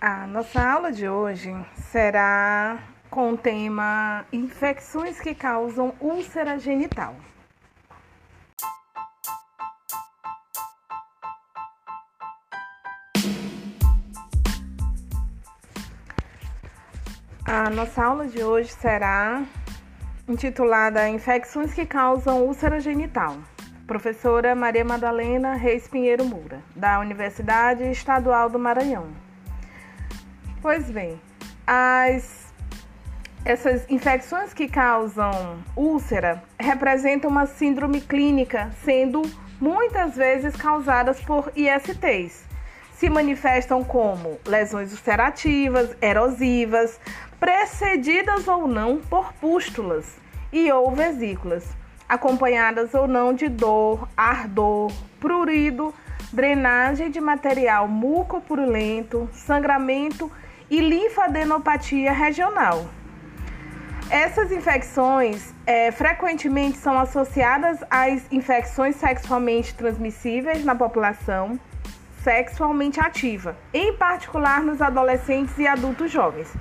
A nossa aula de hoje será com o tema Infecções que causam úlcera genital. A nossa aula de hoje será intitulada Infecções que causam úlcera genital. Professora Maria Madalena Reis Pinheiro Moura, da Universidade Estadual do Maranhão. Pois bem, as essas infecções que causam úlcera representam uma síndrome clínica, sendo muitas vezes causadas por ISTs. Se manifestam como lesões ulcerativas, erosivas, precedidas ou não por pústulas e ou vesículas, acompanhadas ou não de dor, ardor, prurido, drenagem de material mucopurulento, sangramento e linfadenopatia regional. Essas infecções é, frequentemente são associadas às infecções sexualmente transmissíveis na população sexualmente ativa, em particular nos adolescentes e adultos jovens.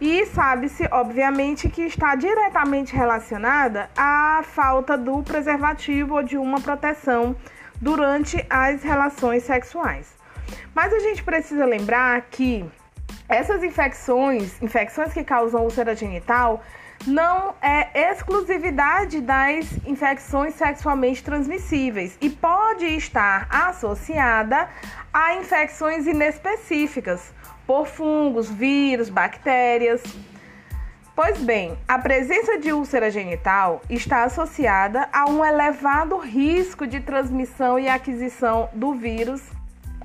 E sabe-se, obviamente, que está diretamente relacionada à falta do preservativo ou de uma proteção durante as relações sexuais. Mas a gente precisa lembrar que essas infecções, infecções que causam úlcera genital, não é exclusividade das infecções sexualmente transmissíveis e pode estar associada a infecções inespecíficas, por fungos, vírus, bactérias. Pois bem, a presença de úlcera genital está associada a um elevado risco de transmissão e aquisição do vírus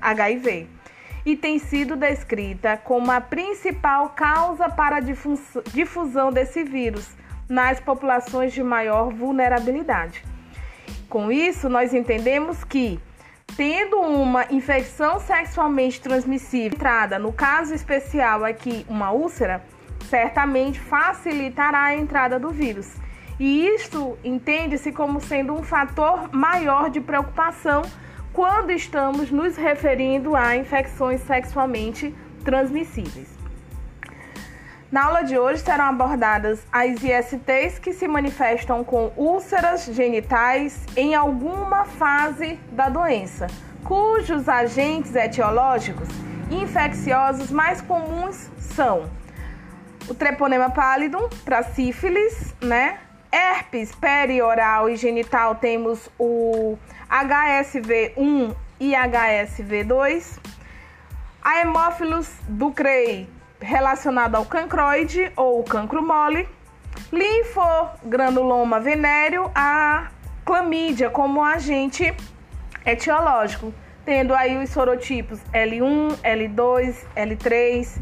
HIV e tem sido descrita como a principal causa para a difusão desse vírus nas populações de maior vulnerabilidade. Com isso, nós entendemos que tendo uma infecção sexualmente transmissível entrada, no caso especial aqui uma úlcera, certamente facilitará a entrada do vírus. E isto entende-se como sendo um fator maior de preocupação quando estamos nos referindo a infecções sexualmente transmissíveis. Na aula de hoje serão abordadas as ISTs que se manifestam com úlceras genitais em alguma fase da doença, cujos agentes etiológicos infecciosos mais comuns são o treponema pallidum para sífilis, né? Herpes perioral e genital temos o HSV1 e HSV2. A hemófilos ducrei relacionado ao cancroide ou cancro mole, linfogranuloma venéreo, a clamídia como agente etiológico, tendo aí os sorotipos L1, L2, L3.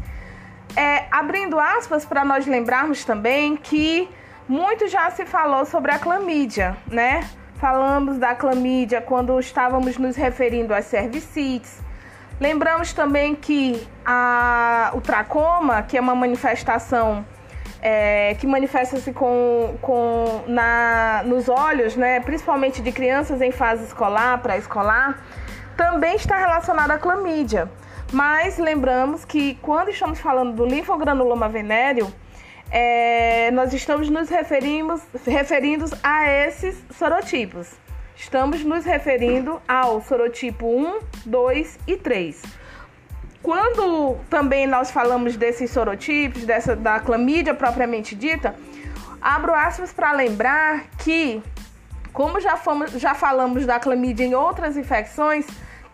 É, abrindo aspas para nós lembrarmos também que muito já se falou sobre a clamídia, né? Falamos da clamídia quando estávamos nos referindo às cervicites, Lembramos também que a, o tracoma, que é uma manifestação é, que manifesta-se com, com na, nos olhos, né, principalmente de crianças em fase escolar, pré-escolar, também está relacionada à clamídia. Mas lembramos que quando estamos falando do linfogranuloma venéreo, é, nós estamos nos referindo, referindo a esses sorotipos. Estamos nos referindo ao sorotipo 1, 2 e 3. Quando também nós falamos desses sorotipos, dessa, da clamídia propriamente dita, abro aspas para lembrar que, como já, fomos, já falamos da clamídia em outras infecções,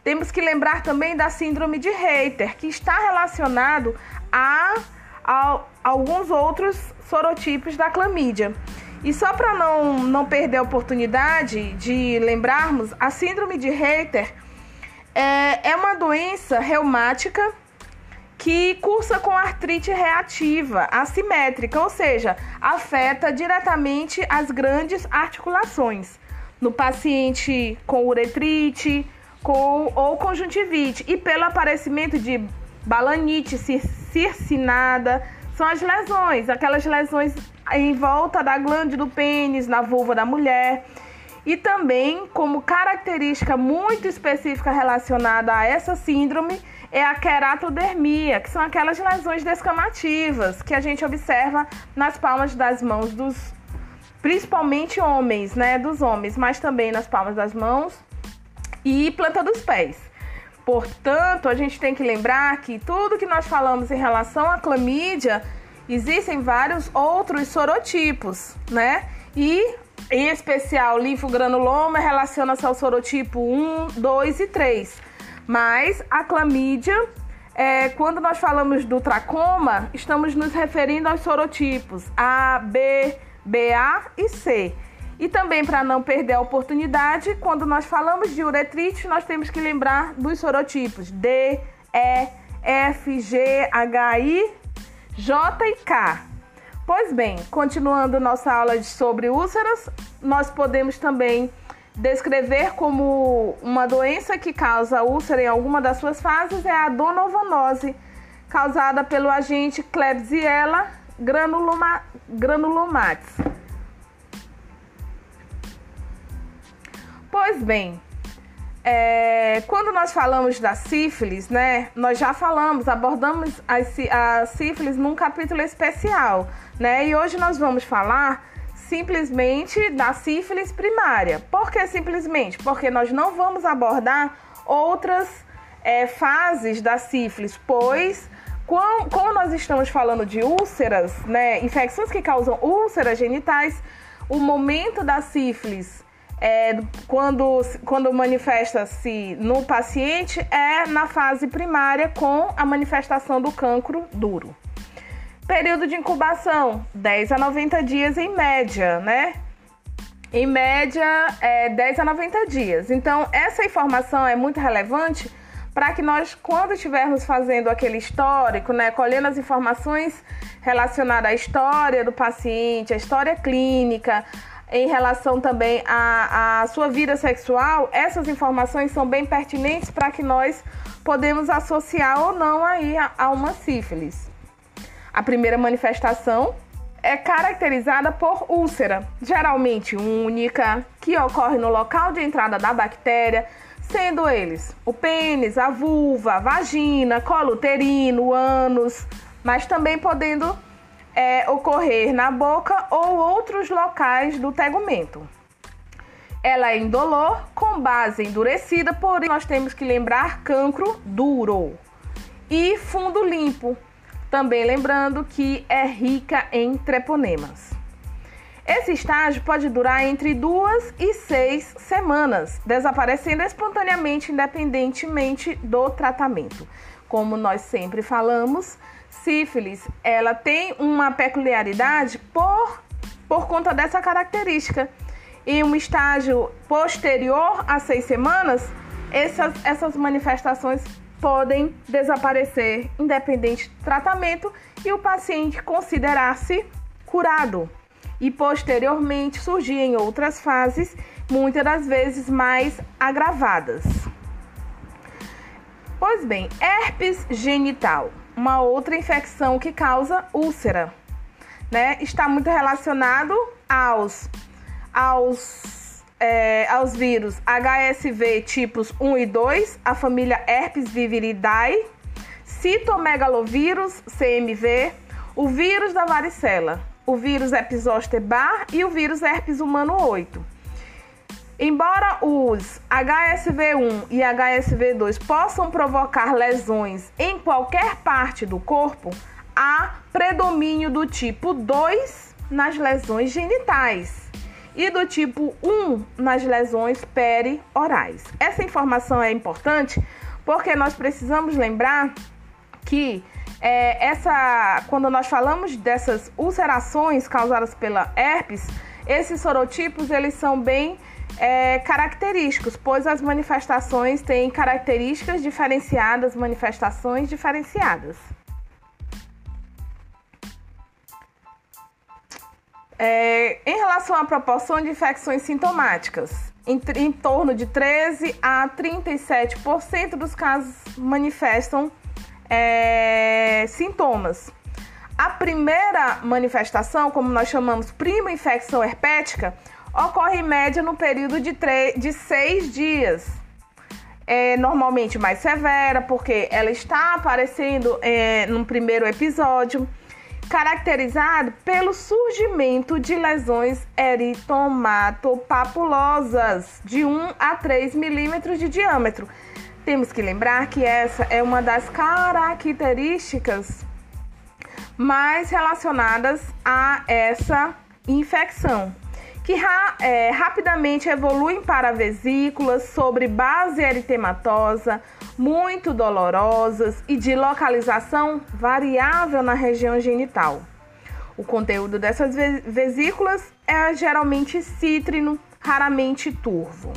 temos que lembrar também da síndrome de Reiter, que está relacionado a, a, alguns outros sorotipos da clamídia. E só para não, não perder a oportunidade de lembrarmos, a síndrome de Reiter é, é uma doença reumática que cursa com artrite reativa, assimétrica, ou seja, afeta diretamente as grandes articulações. No paciente com uretrite com, ou conjuntivite e pelo aparecimento de balanite circinada, são as lesões, aquelas lesões em volta da glândula do pênis, na vulva da mulher. E também, como característica muito específica relacionada a essa síndrome, é a queratodermia, que são aquelas lesões descamativas que a gente observa nas palmas das mãos dos principalmente homens, né, dos homens, mas também nas palmas das mãos e planta dos pés. Portanto, a gente tem que lembrar que tudo que nós falamos em relação à clamídia, existem vários outros sorotipos, né? E em especial, linfogranuloma relaciona-se ao sorotipo 1, 2 e 3. Mas a clamídia, é, quando nós falamos do tracoma, estamos nos referindo aos sorotipos A, B, BA e C. E também para não perder a oportunidade, quando nós falamos de uretrite, nós temos que lembrar dos sorotipos D, E, F, G, H, I, J e K. Pois bem, continuando nossa aula sobre úlceras, nós podemos também descrever como uma doença que causa úlcera em alguma das suas fases é a donovanose, causada pelo agente Klebsiella granuloma, granulomatis. Pois bem, é, quando nós falamos da sífilis, né, nós já falamos, abordamos a, sífilis num capítulo especial, né, e hoje nós vamos falar simplesmente da sífilis primária. Por que simplesmente? Porque nós não vamos abordar outras é, fases da sífilis, pois como nós estamos falando de úlceras, né, infecções que causam úlceras genitais, o momento da sífilis é, quando, quando manifesta-se no paciente é na fase primária com a manifestação do cancro duro. Período de incubação, 10 a 90 dias em média, né? Em média, é 10 a 90 dias. Então, essa informação é muito relevante para que nós, quando estivermos fazendo aquele histórico, né, colhendo as informações relacionadas à história do paciente, à história clínica, em relação também à, à sua vida sexual, essas informações são bem pertinentes para que nós podemos associar ou não aí a, a uma sífilis. A primeira manifestação é caracterizada por úlcera, geralmente única, que ocorre no local de entrada da bactéria, sendo eles o pênis, a vulva, a vagina, colo uterino, ânus, mas também podendo é, ocorrer na boca ou outros locais do tegumento. Ela é indolor, com base endurecida, porém nós temos que lembrar cancro duro. E fundo limpo, também lembrando que é rica em treponemas. Esse estágio pode durar entre duas e seis semanas, desaparecendo espontaneamente, independentemente do tratamento. Como nós sempre falamos, sífilis, ela tem uma peculiaridade por, por conta dessa característica. E um estágio posterior a seis semanas, essas, essas manifestações podem desaparecer independente do tratamento e o paciente considerar-se curado. E posteriormente surgir em outras fases, muitas das vezes mais agravadas. Pois bem, herpes genital uma outra infecção que causa úlcera, né? Está muito relacionado aos, aos, é, aos vírus HSV tipos 1 e 2, a família Herpes viviridae, citomegalovírus CMV, o vírus da varicela, o vírus Epizoster bar e o vírus herpes humano 8. Embora os HSV1 e HSV2 possam provocar lesões em qualquer parte do corpo, há predomínio do tipo 2 nas lesões genitais e do tipo 1 nas lesões periorais. Essa informação é importante porque nós precisamos lembrar que é, essa, quando nós falamos dessas ulcerações causadas pela herpes, esses sorotipos eles são bem é, característicos, pois as manifestações têm características diferenciadas, manifestações diferenciadas. É, em relação à proporção de infecções sintomáticas, em, em torno de 13 a 37% dos casos manifestam é, sintomas. A primeira manifestação, como nós chamamos prima infecção herpética, ocorre em média no período de, de seis dias. é normalmente mais severa, porque ela está aparecendo é, no primeiro episódio, caracterizado pelo surgimento de lesões eritomatopapulosas de 1 a 3 milímetros de diâmetro. Temos que lembrar que essa é uma das características mais relacionadas a essa infecção que ra é, rapidamente evoluem para vesículas sobre base eritematosa, muito dolorosas e de localização variável na região genital. O conteúdo dessas vesículas é geralmente cítrino, raramente turvo.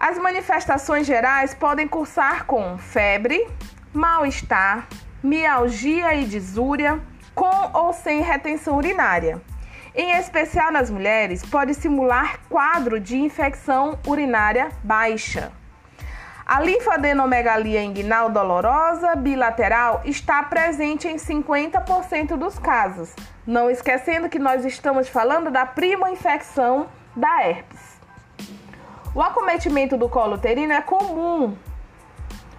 As manifestações gerais podem cursar com febre, mal-estar, mialgia e disúria, com ou sem retenção urinária. Em especial nas mulheres, pode simular quadro de infecção urinária baixa. A linfadenomegalia inguinal dolorosa bilateral está presente em 50% dos casos, não esquecendo que nós estamos falando da prima infecção da herpes. O acometimento do colo uterino é comum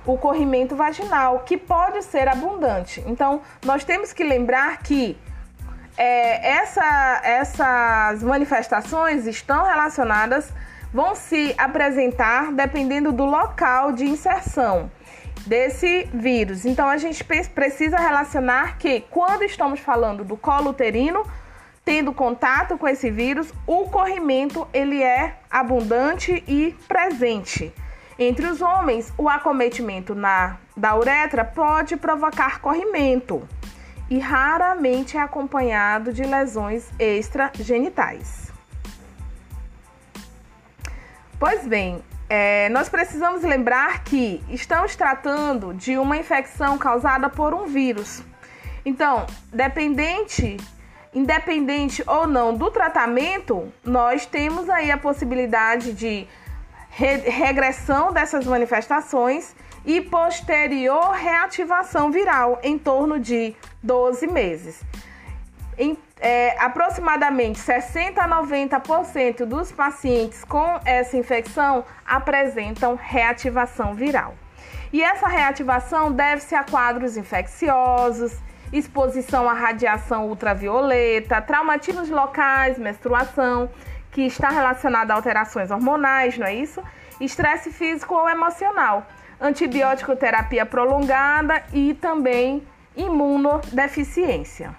o corrimento vaginal, que pode ser abundante. Então, nós temos que lembrar que é, essa, essas manifestações estão relacionadas, vão se apresentar dependendo do local de inserção desse vírus. Então, a gente precisa relacionar que quando estamos falando do colo uterino, tendo contato com esse vírus, o corrimento ele é abundante e presente. Entre os homens, o acometimento na, da uretra pode provocar corrimento e raramente é acompanhado de lesões extragenitais. Pois bem, é, nós precisamos lembrar que estamos tratando de uma infecção causada por um vírus. Então, dependente, independente ou não do tratamento, nós temos aí a possibilidade de regressão dessas manifestações e posterior reativação viral em torno de 12 meses. Em, é, aproximadamente 60 a 90% dos pacientes com essa infecção apresentam reativação viral. E essa reativação deve-se a quadros infecciosos, exposição à radiação ultravioleta, traumatismos locais, menstruação que está relacionada a alterações hormonais, não é isso? Estresse físico ou emocional, antibiótico terapia prolongada e também imunodeficiência.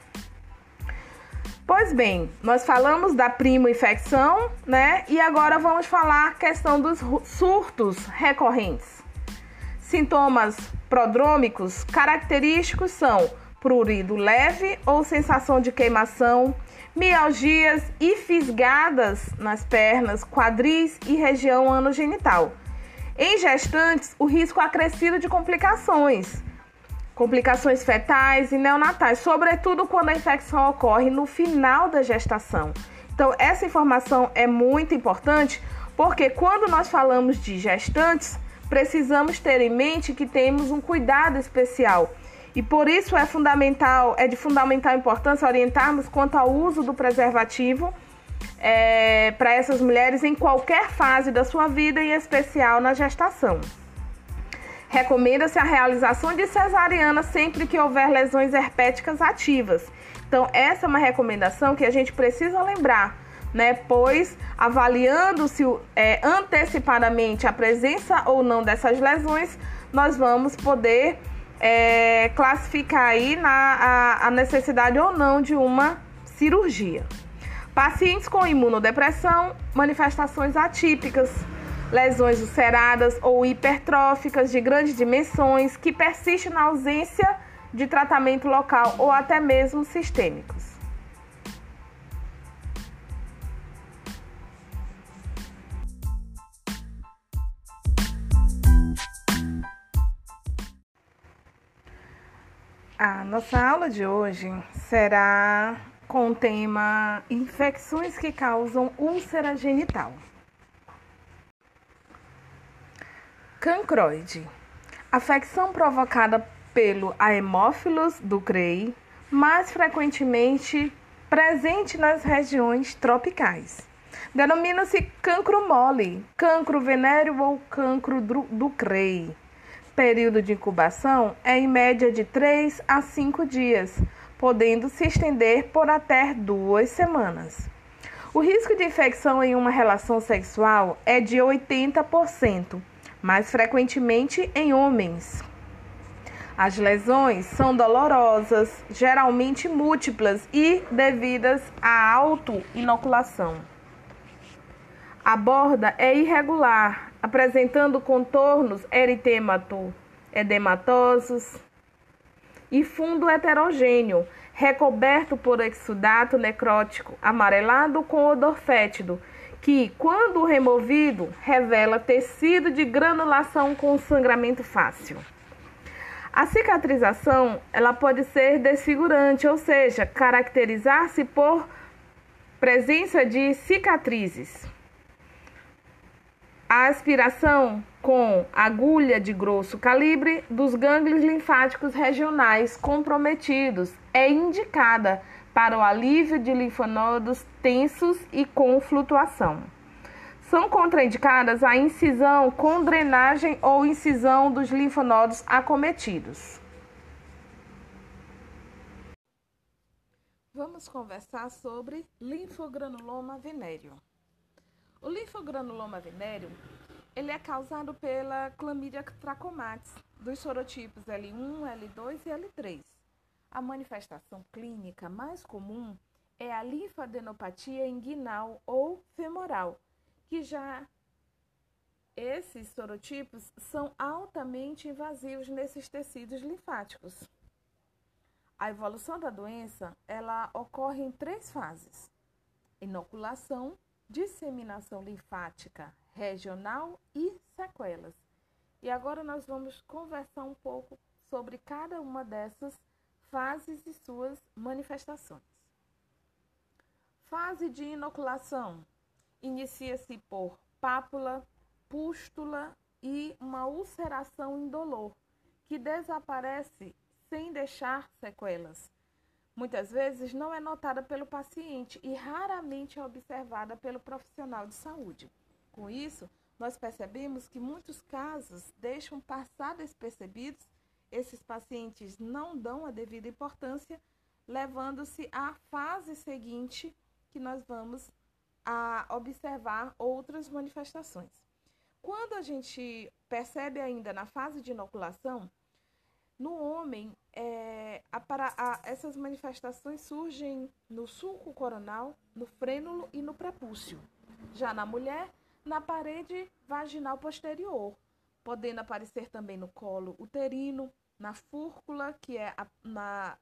Pois bem, nós falamos da primo infecção, né? E agora vamos falar a questão dos surtos recorrentes. Sintomas prodrômicos característicos são prurido leve ou sensação de queimação, mialgias e fisgadas nas pernas, quadris e região anogenital. Em gestantes, o risco acrescido de complicações, complicações fetais e neonatais, sobretudo quando a infecção ocorre no final da gestação. Então, essa informação é muito importante porque quando nós falamos de gestantes, precisamos ter em mente que temos um cuidado especial e por isso é fundamental, é de fundamental importância orientarmos quanto ao uso do preservativo é, para essas mulheres em qualquer fase da sua vida, em especial na gestação. Recomenda-se a realização de cesariana sempre que houver lesões herpéticas ativas. Então, essa é uma recomendação que a gente precisa lembrar, né? Pois, avaliando-se é, antecipadamente a presença ou não dessas lesões, nós vamos poder é, classificar aí na, a, a necessidade ou não de uma cirurgia. Pacientes com imunodepressão, manifestações atípicas, lesões ulceradas ou hipertróficas de grandes dimensões que persistem na ausência de tratamento local ou até mesmo sistêmicos. Nossa aula de hoje será com o tema Infecções que causam úlcera genital. Cancroide. Afecção provocada pelo Haemophilus ducreyi, mais frequentemente presente nas regiões tropicais. Denomina-se cancro mole, cancro venéreo ou cancro do CREI. Período de incubação é em média de 3 a 5 dias, podendo se estender por até duas semanas. O risco de infecção em uma relação sexual é de 80%, mais frequentemente em homens. As lesões são dolorosas, geralmente múltiplas e devidas à auto-inoculação. A borda é irregular, apresentando contornos eritemato, edematosos e fundo heterogêneo, recoberto por exudato necrótico amarelado com odor fétido, que, quando removido, revela tecido de granulação com sangramento fácil. A cicatrização ela pode ser desfigurante, ou seja, caracterizar-se por presença de cicatrizes. A aspiração com agulha de grosso calibre dos gânglios linfáticos regionais comprometidos é indicada para o alívio de linfonodos tensos e com flutuação. São contraindicadas a incisão com drenagem ou incisão dos linfonodos acometidos. Vamos conversar sobre linfogranuloma venéreo. O linfogranuloma venéreo ele é causado pela Chlamydia trachomatis dos sorotipos L1, L2 e L3. A manifestação clínica mais comum é a linfadenopatia inguinal ou femoral, que já esses sorotipos são altamente invasivos nesses tecidos linfáticos. A evolução da doença, ela ocorre em três fases: inoculação, disseminação linfática regional e sequelas. E agora nós vamos conversar um pouco sobre cada uma dessas fases e suas manifestações. Fase de inoculação inicia-se por pápula, pústula e uma ulceração indolor, que desaparece sem deixar sequelas muitas vezes não é notada pelo paciente e raramente é observada pelo profissional de saúde. Com isso, nós percebemos que muitos casos deixam passar despercebidos, esses pacientes não dão a devida importância, levando-se à fase seguinte que nós vamos a observar outras manifestações. Quando a gente percebe ainda na fase de inoculação, no homem, é, a, a, essas manifestações surgem no sulco coronal, no frênulo e no prepúcio. Já na mulher, na parede vaginal posterior, podendo aparecer também no colo uterino, na fúrcula, que é,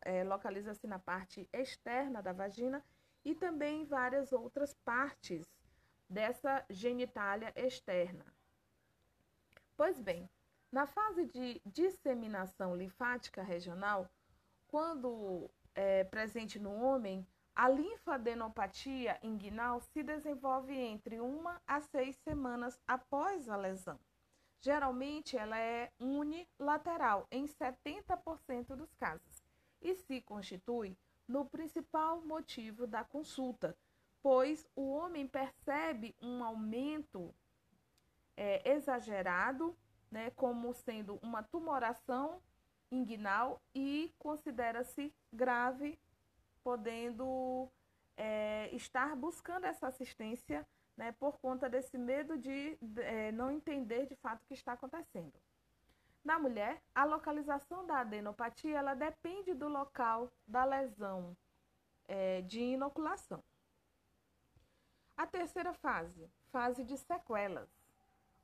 é, localiza-se na parte externa da vagina, e também em várias outras partes dessa genitália externa. Pois bem, na fase de disseminação linfática regional, quando é, presente no homem, a linfadenopatia inguinal se desenvolve entre uma a seis semanas após a lesão. Geralmente, ela é unilateral em 70% dos casos e se constitui no principal motivo da consulta, pois o homem percebe um aumento é, exagerado né, como sendo uma tumoração inguinal e considera-se grave, podendo é, estar buscando essa assistência né, por conta desse medo de é, não entender de fato o que está acontecendo. Na mulher, a localização da adenopatia ela depende do local da lesão é, de inoculação. A terceira fase, fase de sequelas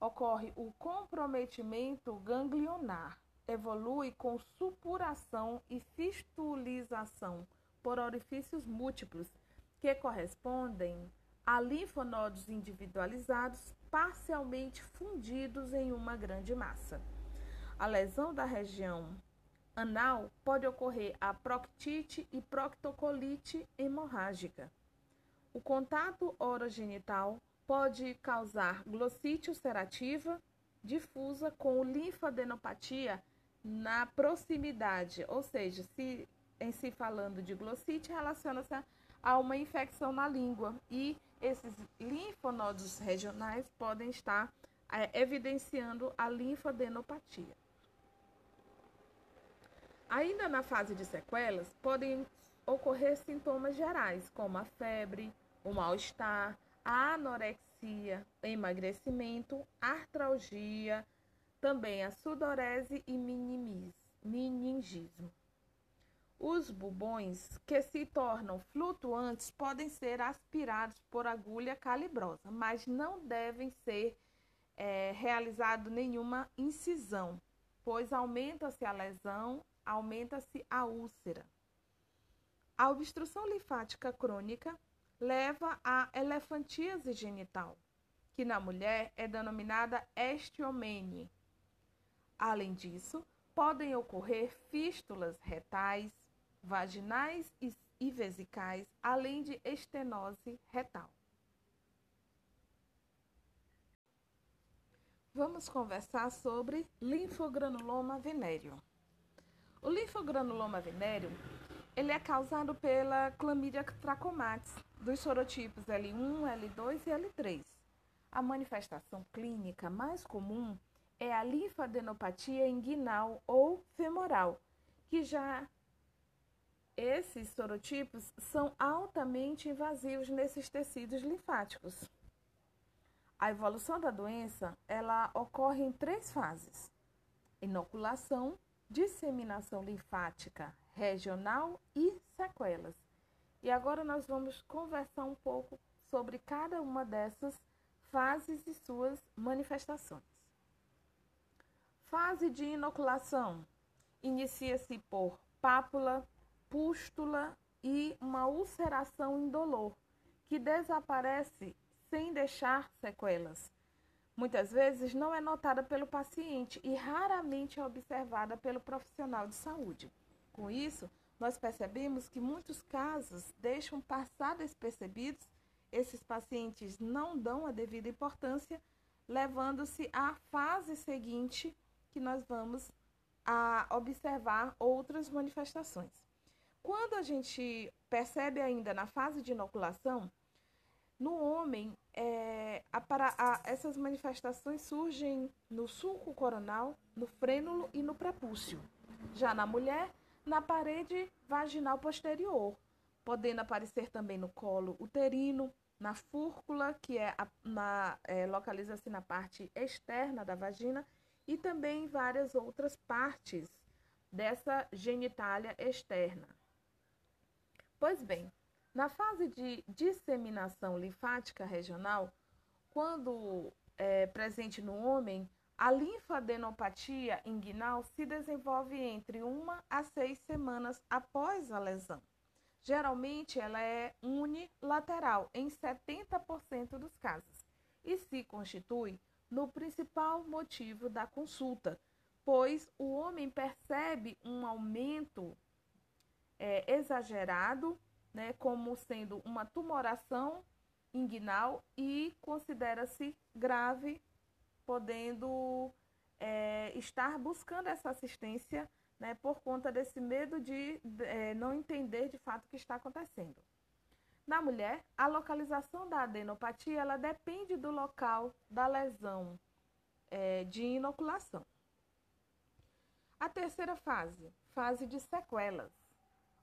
ocorre o comprometimento ganglionar, evolui com supuração e fistulização por orifícios múltiplos, que correspondem a linfonodos individualizados parcialmente fundidos em uma grande massa. A lesão da região anal pode ocorrer a proctite e proctocolite hemorrágica. O contato orogenital pode causar glossite ulcerativa difusa com linfadenopatia na proximidade, ou seja, se em si falando de glossite relaciona-se a uma infecção na língua e esses linfonodos regionais podem estar é, evidenciando a linfadenopatia. Ainda na fase de sequelas, podem ocorrer sintomas gerais, como a febre, o mal-estar, anorexia, emagrecimento, artralgia, também a sudorese e meningismo. Os bubões que se tornam flutuantes podem ser aspirados por agulha calibrosa, mas não devem ser é, realizado nenhuma incisão, pois aumenta-se a lesão, aumenta-se a úlcera. A obstrução linfática crônica leva à elefantíase genital, que na mulher é denominada estiomene. Além disso, podem ocorrer fístulas retais, vaginais e vesicais, além de estenose retal. Vamos conversar sobre linfogranuloma venéreo. O linfogranuloma venéreo ele é causado pela Chlamydia trachomatis, dos sorotipos L1, L2 e L3. A manifestação clínica mais comum é a linfadenopatia inguinal ou femoral, que já esses sorotipos são altamente invasivos nesses tecidos linfáticos. A evolução da doença, ela ocorre em três fases: inoculação, disseminação linfática regional e sequelas. E agora nós vamos conversar um pouco sobre cada uma dessas fases e suas manifestações. Fase de inoculação inicia-se por pápula, pústula e uma ulceração indolor, que desaparece sem deixar sequelas. Muitas vezes não é notada pelo paciente e raramente é observada pelo profissional de saúde. Com isso, nós percebemos que muitos casos deixam passar despercebidos, esses pacientes não dão a devida importância, levando-se à fase seguinte que nós vamos a observar outras manifestações. Quando a gente percebe ainda na fase de inoculação, no homem, é, a, a, essas manifestações surgem no sulco coronal, no frênulo e no prepúcio. Já na mulher, na parede vaginal posterior, podendo aparecer também no colo uterino, na fúrcula, que é, é localiza-se na parte externa da vagina, e também em várias outras partes dessa genitália externa. Pois bem, na fase de disseminação linfática regional, quando é, presente no homem, a linfadenopatia inguinal se desenvolve entre uma a seis semanas após a lesão. Geralmente, ela é unilateral em 70% dos casos e se constitui no principal motivo da consulta, pois o homem percebe um aumento é, exagerado, né, como sendo uma tumoração inguinal e considera-se grave podendo é, estar buscando essa assistência né, por conta desse medo de é, não entender de fato o que está acontecendo. Na mulher, a localização da adenopatia ela depende do local da lesão é, de inoculação. A terceira fase, fase de sequelas,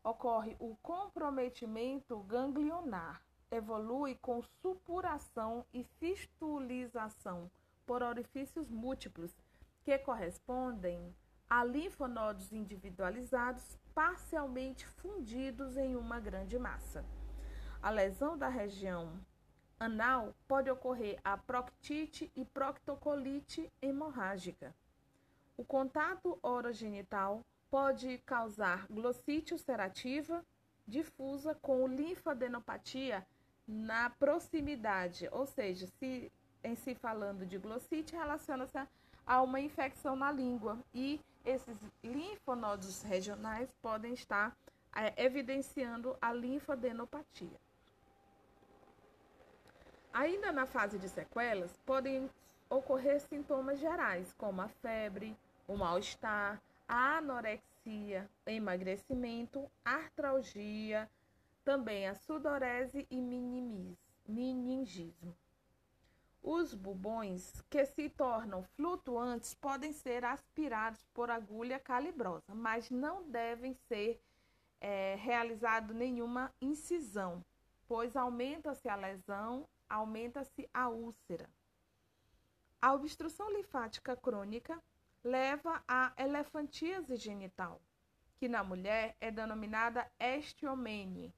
ocorre o comprometimento ganglionar, evolui com supuração e fistulização por orifícios múltiplos, que correspondem a linfonodos individualizados parcialmente fundidos em uma grande massa. A lesão da região anal pode ocorrer a proctite e proctocolite hemorrágica. O contato orogenital pode causar glossite ulcerativa difusa com linfadenopatia na proximidade, ou seja, se em si falando de glossite relaciona-se a uma infecção na língua e esses linfonodos regionais podem estar é, evidenciando a linfadenopatia. Ainda na fase de sequelas, podem ocorrer sintomas gerais, como a febre, o mal-estar, a anorexia, emagrecimento, artralgia, também a sudorese e meningismo. Os bubões que se tornam flutuantes podem ser aspirados por agulha calibrosa, mas não devem ser é, realizado nenhuma incisão, pois aumenta-se a lesão, aumenta-se a úlcera. A obstrução linfática crônica leva à elefantíase genital, que na mulher é denominada estiomene.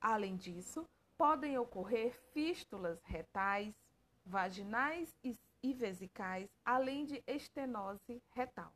Além disso, podem ocorrer fístulas retais, vaginais e vesicais, além de estenose retal.